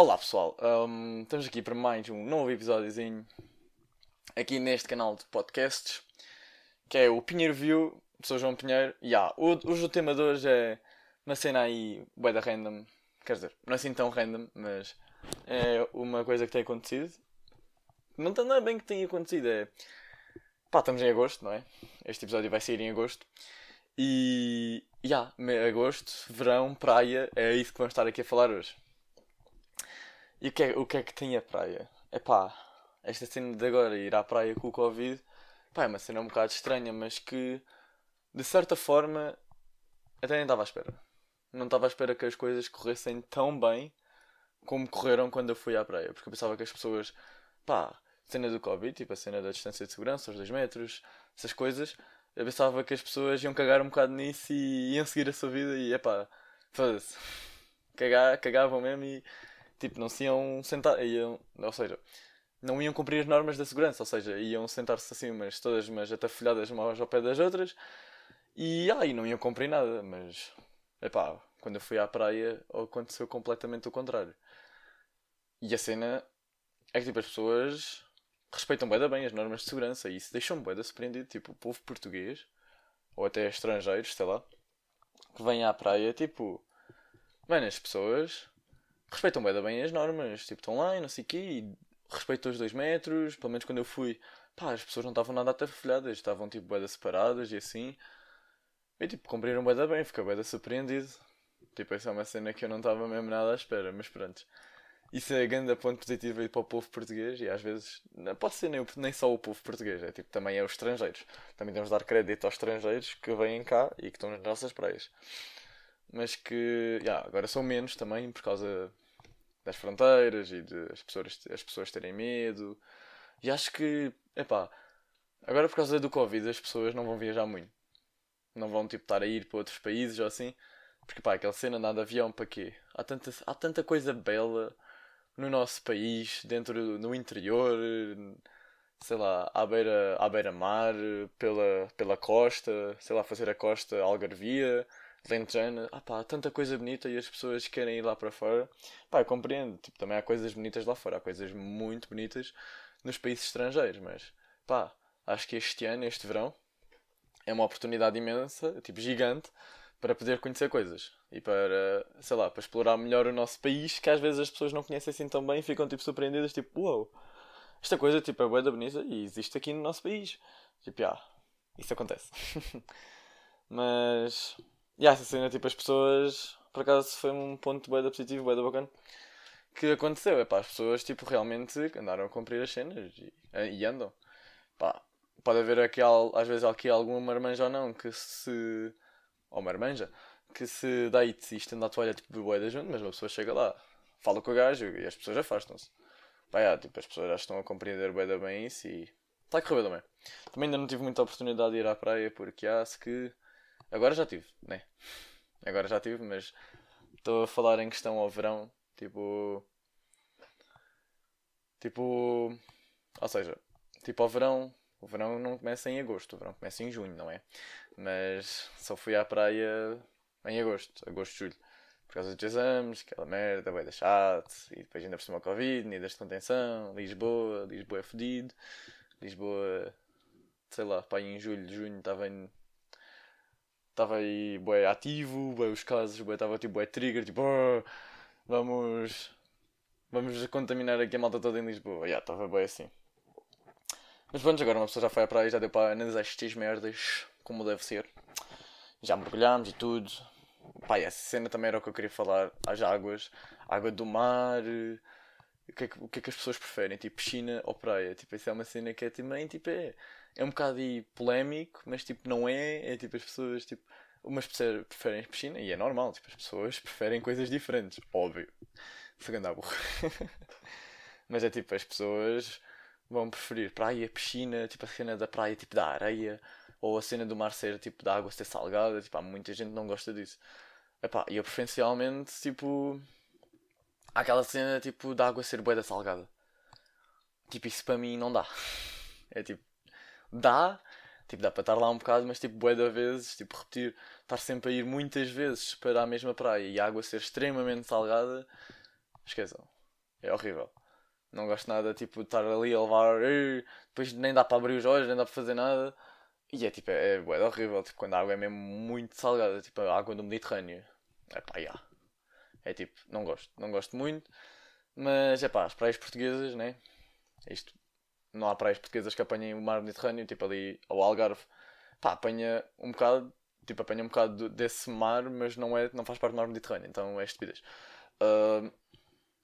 Olá pessoal, um, estamos aqui para mais um novo episódiozinho aqui neste canal de podcasts que é o Pinheiro View, sou João Pinheiro e yeah, hoje o tema de hoje é uma cena aí bué da random, quer dizer, não é assim tão random, mas é uma coisa que tem acontecido. Não, não é bem que tenha acontecido, é pá, estamos em agosto, não é? Este episódio vai sair em agosto e já, yeah, agosto, verão, praia, é isso que vamos estar aqui a falar hoje. E o que, é, o que é que tem a praia? É pá, esta cena de agora ir à praia com o Covid, pá, é uma cena um bocado estranha, mas que de certa forma até nem estava à espera. Não estava à espera que as coisas corressem tão bem como correram quando eu fui à praia, porque eu pensava que as pessoas, pá, cena do Covid, tipo a cena da distância de segurança, os 2 metros, essas coisas, eu pensava que as pessoas iam cagar um bocado nisso e iam seguir a sua vida e, epá, foda-se, cagavam mesmo e tipo, não se iam sentar, iam, ou seja, não iam cumprir as normas da segurança, ou seja, iam sentar-se assim, mas todas mas atafolhadas umas ao pé das outras, e aí ah, não iam cumprir nada, mas, epá, quando eu fui à praia aconteceu completamente o contrário. E a cena é que tipo, as pessoas respeitam bem, bem as normas de segurança e isso deixou-me bem surpreendido, tipo, o povo português, ou até estrangeiros, sei lá, que vêm à praia, tipo, mano, as pessoas respeitam bem, bem as normas, tipo, estão lá e não sei o quê, e respeitam os dois metros, pelo menos quando eu fui, pá, as pessoas não estavam nada atafolhadas, estavam tipo boeda separadas e assim. E tipo, cumpriram boeda bem, fiquei boeda surpreendido. Tipo, essa é uma cena que eu não estava mesmo nada à espera, mas pronto. Isso é a grande ponto positivo aí para o povo português e às vezes não pode ser nem, nem só o povo português, é tipo também é os estrangeiros. Também temos de dar crédito aos estrangeiros que vêm cá e que estão nas nossas praias mas que yeah, agora são menos também por causa das fronteiras e de as pessoas, as pessoas terem medo. E acho que, epá, agora por causa do Covid as pessoas não vão viajar muito. Não vão tipo estar a ir para outros países ou assim. Porque pá, aquela cena andar de avião para quê? Há tanta, há tanta coisa bela no nosso país, dentro no interior, sei lá, à beira, à beira-mar, pela, pela costa, sei lá, fazer a costa Algarvia Lentejana, ah pá, tanta coisa bonita e as pessoas querem ir lá para fora. Pá, compreendo, tipo, também há coisas bonitas lá fora, há coisas muito bonitas nos países estrangeiros, mas pá, acho que este ano, este verão, é uma oportunidade imensa, tipo, gigante, para poder conhecer coisas e para, sei lá, para explorar melhor o nosso país, que às vezes as pessoas não conhecem assim tão bem e ficam tipo surpreendidas, tipo, uau, wow, esta coisa tipo, é boa da bonita e existe aqui no nosso país. Tipo, ah, isso acontece. Mas e essa cena, tipo, as pessoas, por acaso foi um ponto bem positivo, bem bacana, que aconteceu. É pá, as pessoas, tipo, realmente andaram a cumprir as cenas e, e andam. Pá, pode haver aqui, às vezes, aqui alguma marmanja ou não que se. ou marmanja, que se dá e desiste anda a toalha, tipo, boeda junto, mas uma pessoa chega lá, fala com o gajo e as pessoas afastam-se. Pá, é, tipo, as pessoas já estão a compreender boeda bem isso e. Está a correr bem também. Ainda não tive muita oportunidade de ir à praia porque acho que Agora já tive, né? Agora já tive, mas estou a falar em questão ao verão, tipo. Tipo. Ou seja, tipo ao verão. O verão não começa em agosto, o verão começa em junho, não é? Mas só fui à praia em agosto, agosto, julho. Por causa dos exames, aquela merda, vai deixar e depois ainda por cima Covid, medidas de contenção, Lisboa, Lisboa é fodido, Lisboa, sei lá, pá, em julho, junho estava em estava aí bué ativo, bué os casos, bué estava tipo bué trigger, tipo oh, vamos vamos contaminar aqui a malta toda em Lisboa. Já, estava bué assim. Mas pronto, agora uma pessoa já foi à praia, já deu para analisar estas merdas como deve ser. Já mergulhámos e tudo. Pá, essa cena também era o que eu queria falar. As águas, água do mar. O que, é que, o que é que as pessoas preferem? Tipo, piscina ou praia? Tipo, isso é uma cena que é também, tipo, é é um bocado polémico, mas tipo, não é. É tipo, as pessoas, tipo, umas preferem piscina e é normal, tipo, as pessoas preferem coisas diferentes, óbvio. Segundo a burro. mas é tipo, as pessoas vão preferir praia, piscina, tipo a cena da praia, tipo da areia, ou a cena do mar ser tipo da água ser salgada, tipo, há muita gente que não gosta disso. Epá, eu preferencialmente, tipo, há aquela cena tipo da água ser boeda salgada. Tipo, isso para mim não dá. É tipo, dá, tipo, dá para estar lá um bocado, mas tipo, bué de vezes, tipo, repetir, estar sempre a ir muitas vezes para a mesma praia e a água ser extremamente salgada, esqueçam. É horrível. Não gosto nada, tipo, de estar ali a levar. Depois nem dá para abrir os olhos, nem dá para fazer nada. E é tipo, é, é, é horrível. Tipo, quando a água é mesmo muito salgada, tipo a água do Mediterrâneo. É pá, já. É tipo, não gosto. Não gosto muito. Mas é pá, as praias portuguesas, né? Isto. Não há praias portuguesas que apanhem o mar Mediterrâneo, tipo ali ao Algarve. Pá, apanha um bocado. Tipo, apanha um bocado desse mar, mas não, é, não faz parte do mar Mediterrâneo. Então é estupidez. Uh,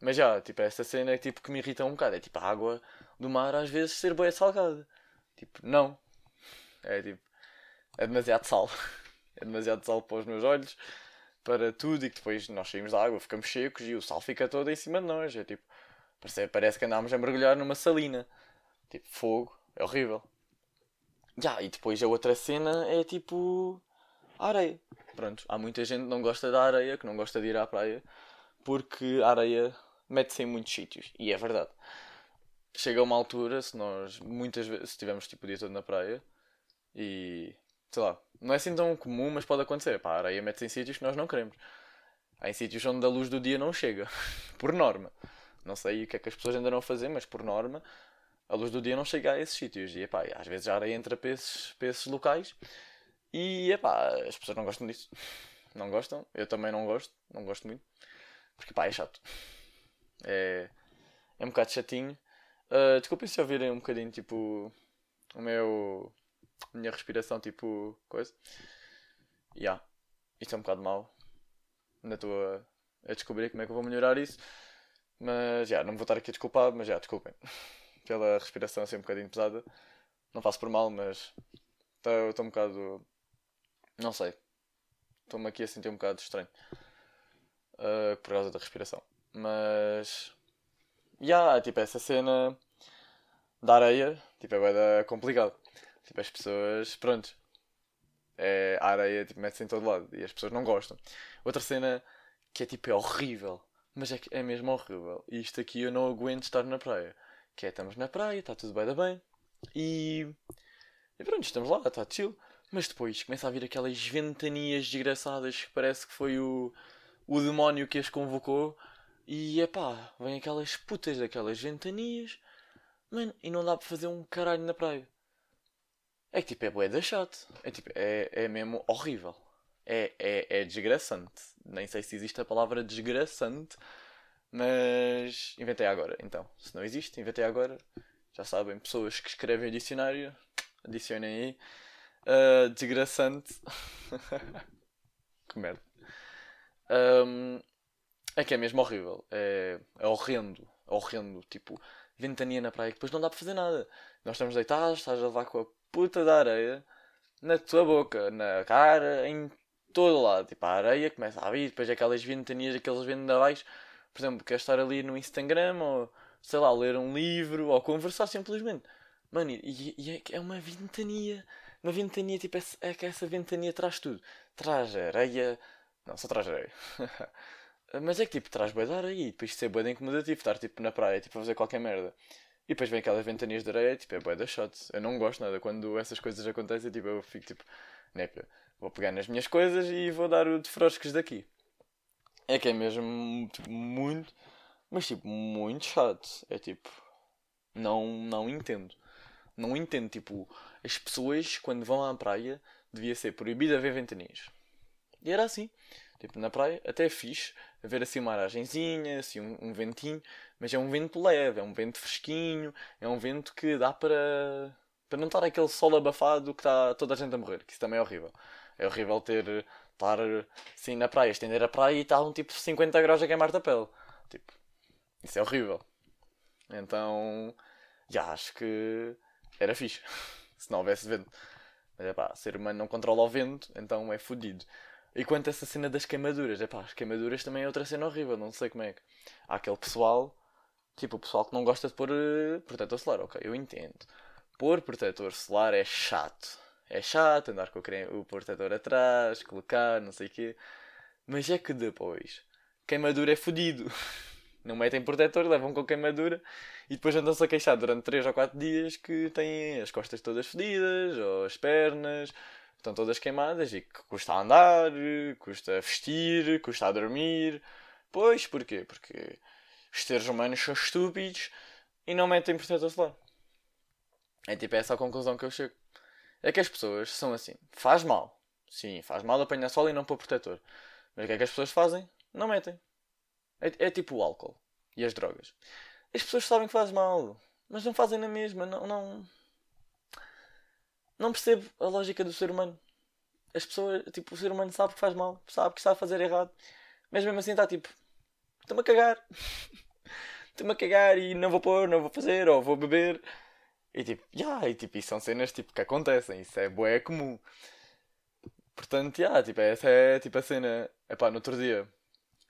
mas já, tipo, essa cena é tipo que me irrita um bocado. É tipo a água do mar às vezes ser boa salgada. Tipo, não. É tipo, é demasiado sal. É demasiado sal para os meus olhos, para tudo, e que depois nós saímos da água, ficamos secos e o sal fica todo em cima de nós. É tipo, parece, parece que andámos a mergulhar numa salina. Tipo, fogo, é horrível. Já, e depois a outra cena é tipo a areia. Pronto, há muita gente que não gosta da areia, que não gosta de ir à praia, porque a areia mete-se em muitos sítios. E é verdade. Chega uma altura, se nós muitas vezes, estivermos tipo o dia todo na praia e sei lá, não é assim tão comum, mas pode acontecer. Pá, a areia mete-se em sítios que nós não queremos. Há em sítios onde a luz do dia não chega, por norma. Não sei o que é que as pessoas andarão a fazer, mas por norma a luz do dia não chega a esses sítios. E epá, às vezes a areia entra para esses, para esses locais e epá, as pessoas não gostam disso. Não gostam, eu também não gosto, não gosto muito. Porque pá, é chato. É, é um bocado chatinho. Uh, desculpem se ouvirem um bocadinho tipo o meu. A minha respiração tipo coisa. Ya. Yeah. Isto é um bocado mau. Ainda estou a, a, descobrir como é que eu vou melhorar isso. Mas já, yeah, não vou estar aqui a desculpar, mas já, yeah, desculpem. Pela respiração ser um bocadinho pesada. Não faço por mal, mas estou um bocado. Não sei. Estou-me aqui a sentir um bocado estranho. Uh, por causa da respiração. Mas. Já, yeah, tipo, essa cena da areia, tipo, é bem complicado. Tipo, as pessoas, pronto. É, a areia tipo, mete-se em todo lado e as pessoas não gostam. Outra cena que é tipo, é horrível. Mas é, é mesmo horrível. E isto aqui eu não aguento estar na praia. Que é, estamos na praia, está tudo bem da bem. E. E pronto, estamos lá, está chill. Mas depois começa a vir aquelas ventanias desgraçadas que parece que foi o, o demónio que as convocou e é pá, vem aquelas putas daquelas ventanias, mano, e não dá para fazer um caralho na praia. É que tipo, é bué da chato. É tipo, é, é mesmo horrível. É, é, é desgraçante. Nem sei se existe a palavra desgraçante, mas inventei agora. Então, se não existe, inventei agora. Já sabem, pessoas que escrevem dicionário, adicionem aí. Uh, desgraçante. que merda. Um, é que é mesmo horrível. É, é horrendo. É horrendo. Tipo, ventania na praia que depois não dá para fazer nada. Nós estamos deitados, estás a levar com a puta da areia na tua boca, na cara, em todo lado. Tipo, a areia começa a vir, depois aquelas ventanias, aqueles vendavais. Por exemplo, queres estar ali no Instagram ou, sei lá, ler um livro ou conversar simplesmente. Mano, e, e é, é uma ventania. Uma ventania, tipo, é, é que essa ventania traz tudo. Traz areia. Não, só traz areia. Mas é que tipo, traz boi de areia e depois isso é boi de incomodativo, estar tipo na praia, tipo a fazer qualquer merda. E depois vem aquelas ventanias de areia, tipo, é boi da shot. Eu não gosto nada quando essas coisas acontecem, tipo, eu fico tipo, nepa, vou pegar nas minhas coisas e vou dar o de froscos daqui. É que é mesmo tipo, muito, mas tipo, muito chato. É tipo, não, não entendo. Não entendo, tipo, as pessoas quando vão à praia devia ser proibido haver ventanias. E era assim. Tipo, na praia até é fixe ver assim uma aragenzinha, assim um, um, ventinho, mas é um vento leve, é um vento fresquinho, é um vento que dá para, para não estar aquele sol abafado que está toda a gente a morrer, que isso também é horrível. É horrível ter estar assim na praia, estender a praia e estar um tipo 50 graus a queimar-te a pele. Tipo, isso é horrível. Então, já acho que era fixe se não houvesse vento. Mas é pá, ser humano não controla o vento, então é fodido. E quanto a essa cena das queimaduras, é pá, as queimaduras também é outra cena horrível, não sei como é que. Há aquele pessoal, tipo, o pessoal que não gosta de pôr uh, protetor solar, ok, eu entendo. Pôr protetor solar é chato. É chato andar com o protetor atrás, colocar, não sei o quê. Mas é que depois, queimadura é fodido. Não metem protetor, levam com queimadura e depois andam-se a queixar durante 3 ou 4 dias que têm as costas todas fodidas, ou as pernas, estão todas queimadas e que custa andar, custa vestir, custa dormir. Pois, porquê? Porque os seres humanos são estúpidos e não metem protetor solar. É tipo essa a conclusão que eu chego. É que as pessoas são assim. Faz mal. Sim, faz mal apanhar sol e não pôr protetor. Mas o que é que as pessoas fazem? Não metem. É, é tipo o álcool e as drogas. As pessoas sabem que faz mal, mas não fazem na mesma. Não, não, não percebo a lógica do ser humano. As pessoas, tipo, o ser humano sabe que faz mal, sabe que sabe fazer errado, mas mesmo assim está tipo, estou-me a cagar. estou-me a cagar e não vou pôr, não vou fazer, ou vou beber. E tipo, yeah, e tipo, isso são cenas tipo, que acontecem, isso é bué comum. Portanto, yeah, tipo, essa é tipo a cena. Epá, no outro dia.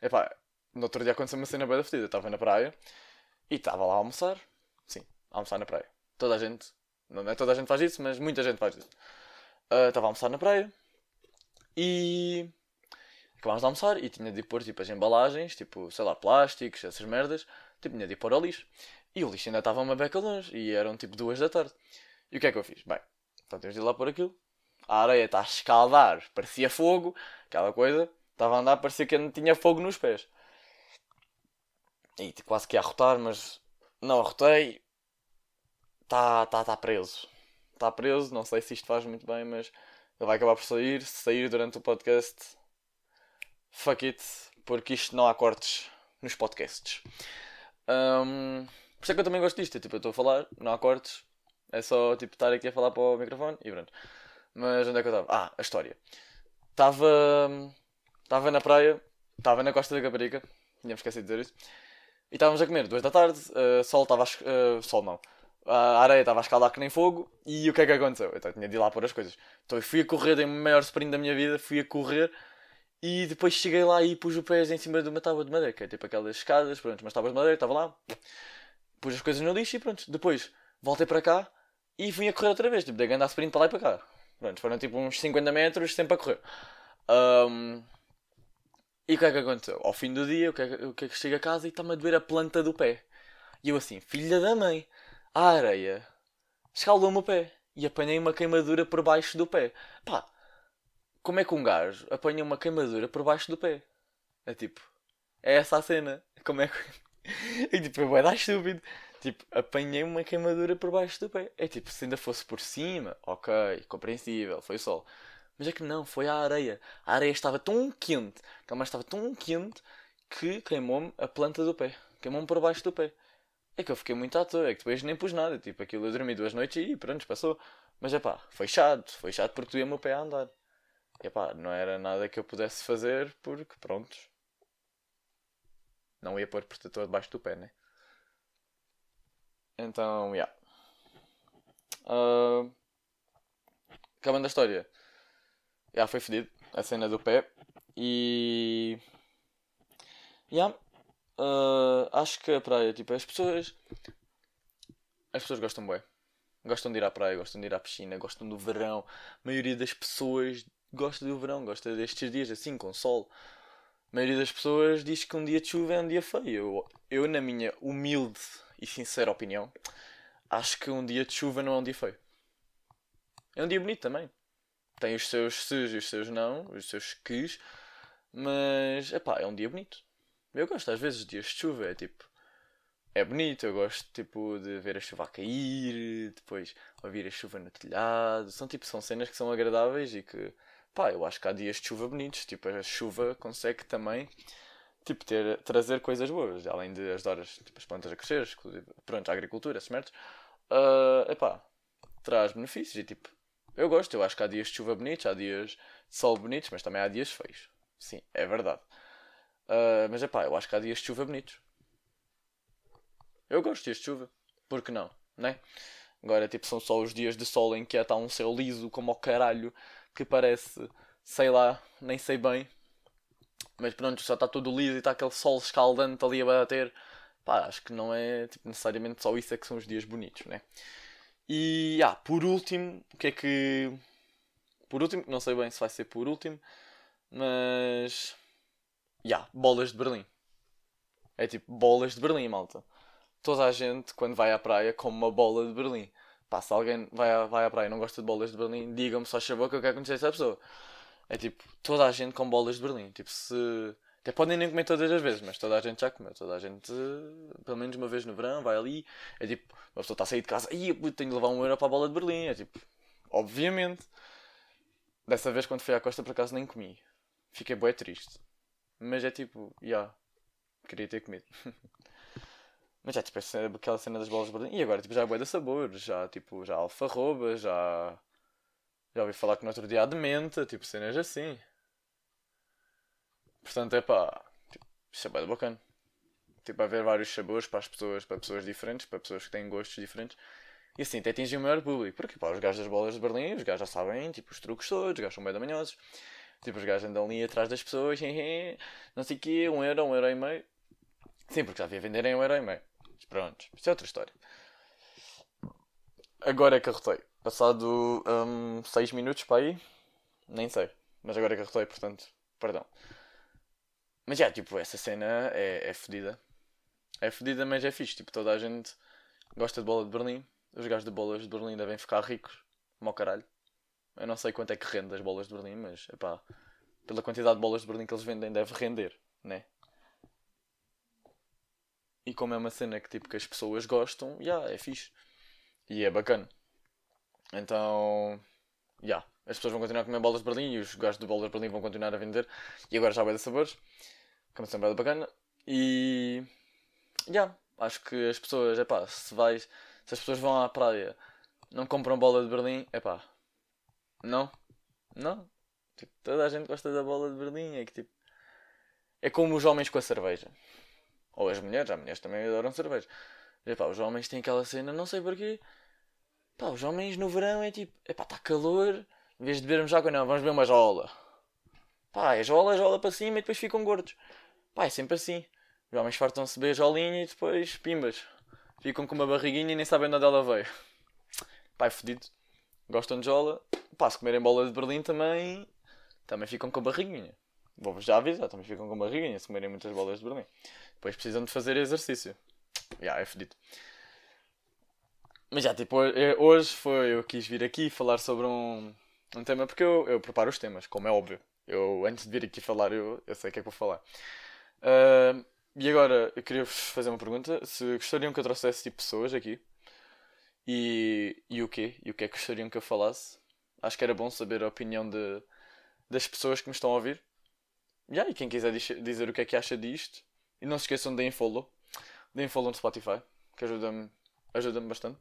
Epá, no outro dia aconteceu uma cena bem da fedida. Estava na praia e estava lá a almoçar. Sim, a almoçar na praia. Toda a gente. Não é toda a gente faz isso, mas muita gente faz isso. Uh, estava a almoçar na praia e. Acabámos de almoçar e tinha de pôr tipo as embalagens, tipo, sei lá, plásticos, essas merdas. Tipo, tinha de pôr ao lixo. E o lixo ainda estava uma beca longe e eram tipo duas da tarde. E o que é que eu fiz? Bem, então temos de ir lá pôr aquilo. A areia está a escaldar, parecia fogo, aquela coisa. Estava a andar, parecia que não tinha fogo nos pés. E quase que ia arrotar, mas não arrotei. Está tá, tá preso. Está preso, não sei se isto faz muito bem, mas ele vai acabar por sair. Se sair durante o podcast, fuck it, porque isto não há cortes nos podcasts. Um, por isso é que eu também gosto disto. É, tipo, eu estou a falar, não há cortes. É só tipo estar aqui a falar para o microfone e pronto. Mas onde é que eu estava? Ah, a história. Estava. Estava na praia, estava na Costa da Caparica, tinha esquecido de dizer isso. E estávamos a comer, duas da tarde, uh, sol estava a. Uh, sol não. A areia estava a escalar que nem fogo. E o que é que aconteceu? Então tinha de ir lá pôr as coisas. Então eu fui a correr, dei o maior sprint da minha vida, fui a correr. E depois cheguei lá e pus o pés em cima de uma tábua de madeira, que é tipo aquelas escadas, pronto, umas tábuas de madeira, estava lá. Pus as coisas no lixo e pronto. Depois voltei para cá e vim a correr outra vez. Tipo, dei andar sprint para lá e para cá. Pronto, foram tipo uns 50 metros sempre a correr. Um, e o que é que aconteceu? Ao fim do dia, o que é que, o que, é chego a casa e está-me a doer a planta do pé. E eu assim, filha da mãe, a areia escaldou-me o pé e apanhei uma queimadura por baixo do pé. Pá, como é que um gajo apanha uma queimadura por baixo do pé? É tipo, é essa a cena. Como é que. E tipo, vai dar estúpido. Tipo, apanhei uma queimadura por baixo do pé. É tipo, se ainda fosse por cima, ok, compreensível, foi sol. Mas é que não, foi a areia. A areia estava tão quente, a cama estava tão quente que queimou-me a planta do pé. Queimou-me por baixo do pé. É que eu fiquei muito à toa, é que depois nem pus nada. Tipo, aquilo eu dormi duas noites e pronto, passou. Mas é pá, foi chato, foi chato porque doía o meu pé a andar. E pá, não era nada que eu pudesse fazer porque, pronto. Não ia pôr protetor debaixo do pé, né? Então. Yeah. Uh, acabando a história já foi fedido a cena do pé. E. Yeah, uh, acho que a praia, tipo, as pessoas. As pessoas gostam bem. Gostam de ir à praia, gostam de ir à piscina, gostam do verão. A maioria das pessoas gosta do verão, gosta destes dias assim, com sol. A maioria das pessoas diz que um dia de chuva é um dia feio. Eu, eu na minha humilde e sincera opinião, acho que um dia de chuva não é um dia feio. É um dia bonito também tem os seus se's e os seus não, os seus quis, mas epá, é um dia bonito. Eu gosto às vezes de dias de chuva, é tipo. É bonito, eu gosto tipo de ver a chuva a cair, depois ouvir a chuva no telhado. São tipo, são cenas que são agradáveis e que pá, eu acho que há dias de chuva bonitos. Tipo, a chuva consegue também tipo, ter, trazer coisas boas, além de ajudar as, tipo, as plantas a crescer, pronto, a agricultura, esses merdos. Uh, epá, traz benefícios e tipo, eu gosto, eu acho que há dias de chuva bonitos, há dias de sol bonitos, mas também há dias feios. Sim, é verdade. Uh, mas é pá, eu acho que há dias de chuva bonitos. Eu gosto de dias de chuva. Por que não? Né? Agora, tipo, são só os dias de sol em que está um céu liso como o caralho, que parece, sei lá, nem sei bem. Mas pronto, só está todo liso e está aquele sol escaldante ali a bater. Pá, acho que não é tipo, necessariamente só isso é que são os dias bonitos, né? E, ah, por último, o que é que. Por último, não sei bem se vai ser por último, mas. Yeah, bolas de Berlim. É tipo bolas de Berlim, malta. Toda a gente, quando vai à praia, come uma bola de Berlim. Pá, se alguém vai à, vai à praia e não gosta de bolas de Berlim, diga-me só chavou que eu quero conhecer essa pessoa. É tipo, toda a gente com bolas de Berlim. Tipo, se. Até podem nem comer todas as vezes, mas toda a gente já comeu. Toda a gente, pelo menos uma vez no verão, vai ali. É tipo, uma pessoa está a sair de casa, e tenho de levar um euro para a bola de Berlim. É tipo, obviamente. Dessa vez, quando fui à costa, por acaso nem comi. Fiquei bem triste. Mas é tipo, já. Yeah, queria ter comido. Mas é tipo aquela cena das bolas de Berlim. E agora tipo, já é bué de sabor. Já tipo, já alfarroba, já. Já ouvi falar que no outro dia há de menta, tipo cenas assim. Portanto é pá. Tipo, isso é bem bacana. Tipo, haver vários sabores para as pessoas, para pessoas diferentes, para pessoas que têm gostos diferentes. E assim, até atingir o maior público. Porque pá, os gajos das bolas de Berlim, os gajos já sabem, tipo, os truques todos, os gajos são bem manhosos. Tipo, os gajos andam ali atrás das pessoas, não sei o quê, um euro, um euro e meio. Sim, porque já havia vender em um euro e meio. Pronto, isso é outra história. Agora é que arrotei. Passado 6 um, minutos para aí, nem sei. Mas agora é que arrotei, portanto, perdão. Mas já, tipo, essa cena é, é fodida. É fodida, mas é fixe. Tipo, toda a gente gosta de bola de Berlim. Os gajos de bolas de Berlim devem ficar ricos. Ao caralho. Eu não sei quanto é que rende as bolas de Berlim, mas, epá, pela quantidade de bolas de Berlim que eles vendem, deve render, né? E como é uma cena que, tipo, que as pessoas gostam, já, yeah, é fixe. E é bacana. Então, já. Yeah, as pessoas vão continuar a comer bolas de Berlim e os gajos de bolas de Berlim vão continuar a vender. E agora já vai de sabores. Sempre é bacana. E. Já. Yeah, acho que as pessoas, é pá, se vais. Se as pessoas vão à praia não compram bola de Berlim, é pá. Não. Não. Tipo, toda a gente gosta da bola de Berlim. É que tipo. É como os homens com a cerveja. Ou as mulheres, as mulheres também adoram cerveja. E, pá, os homens têm aquela cena, não sei porquê. Pá, os homens no verão é tipo, é está calor. Em vez de bebermos água, não, vamos beber uma jola. Pá, é jola, jola para cima e depois ficam gordos. Pá, é sempre assim. Os homens fartam-se beber jolinha e depois pimbas. Ficam com uma barriguinha e nem sabem de onde ela veio. Pá, é fedido. Gostam de jola. Pá, se comerem bola de Berlim também. Também ficam com barriguinha. Vou-vos já avisar, também ficam com barriguinha se comerem muitas bolas de Berlim. Depois precisam de fazer exercício. Já, é fedido. Mas já, tipo, hoje foi. Eu quis vir aqui falar sobre um, um tema porque eu, eu preparo os temas, como é óbvio. Eu, antes de vir aqui falar, eu, eu sei o que é que vou falar. Uh, e agora, eu queria vos fazer uma pergunta. Se gostariam que eu trouxesse tipo, pessoas aqui. E, e o quê? E o que é que gostariam que eu falasse? Acho que era bom saber a opinião de, das pessoas que me estão a ouvir. Yeah, e quem quiser dizer o que é que acha disto. E não se esqueçam de follow. Deem follow no Spotify, que ajuda-me ajuda bastante.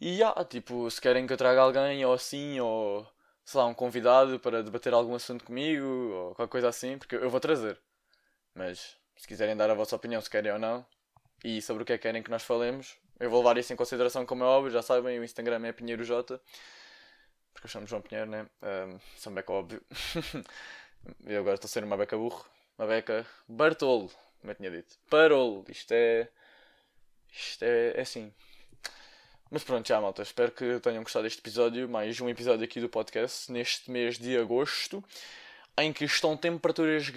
E yeah, tipo, se querem que eu traga alguém ou assim, ou sei lá, um convidado para debater algum assunto comigo, ou qualquer coisa assim, porque eu vou trazer. Mas se quiserem dar a vossa opinião, se querem ou não, e sobre o que é que querem que nós falemos, eu vou levar isso em consideração, como é óbvio, já sabem, o Instagram é Pinheiro J, porque eu chamo João Pinheiro, né? Um, um beca óbvio. eu agora estou a ser uma beca burro, uma beca Bartolo, como eu tinha dito. Parolo, isto é. Isto é, é assim. Mas pronto, já malta, espero que tenham gostado deste episódio, mais um episódio aqui do podcast, neste mês de agosto, em que estão temperaturas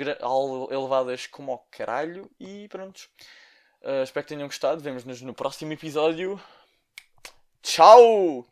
elevadas como ao caralho, e pronto. Uh, espero que tenham gostado, vemos-nos no próximo episódio. Tchau!